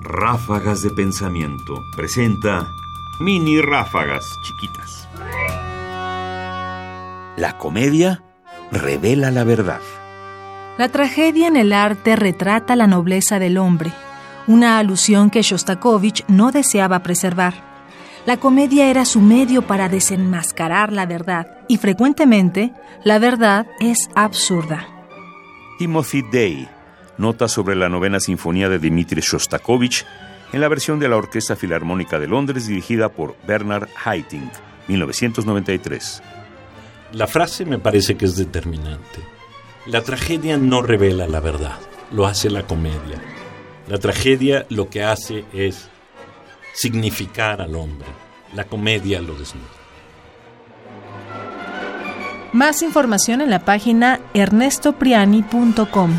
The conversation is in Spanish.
Ráfagas de Pensamiento presenta mini ráfagas chiquitas. La comedia revela la verdad. La tragedia en el arte retrata la nobleza del hombre, una alusión que Shostakovich no deseaba preservar. La comedia era su medio para desenmascarar la verdad, y frecuentemente la verdad es absurda. Timothy Day nota sobre la novena sinfonía de Dmitri Shostakovich en la versión de la Orquesta Filarmónica de Londres dirigida por Bernard Haitink, 1993. La frase me parece que es determinante. La tragedia no revela la verdad, lo hace la comedia. La tragedia lo que hace es significar al hombre. La comedia lo desnuda. Más información en la página ernestopriani.com.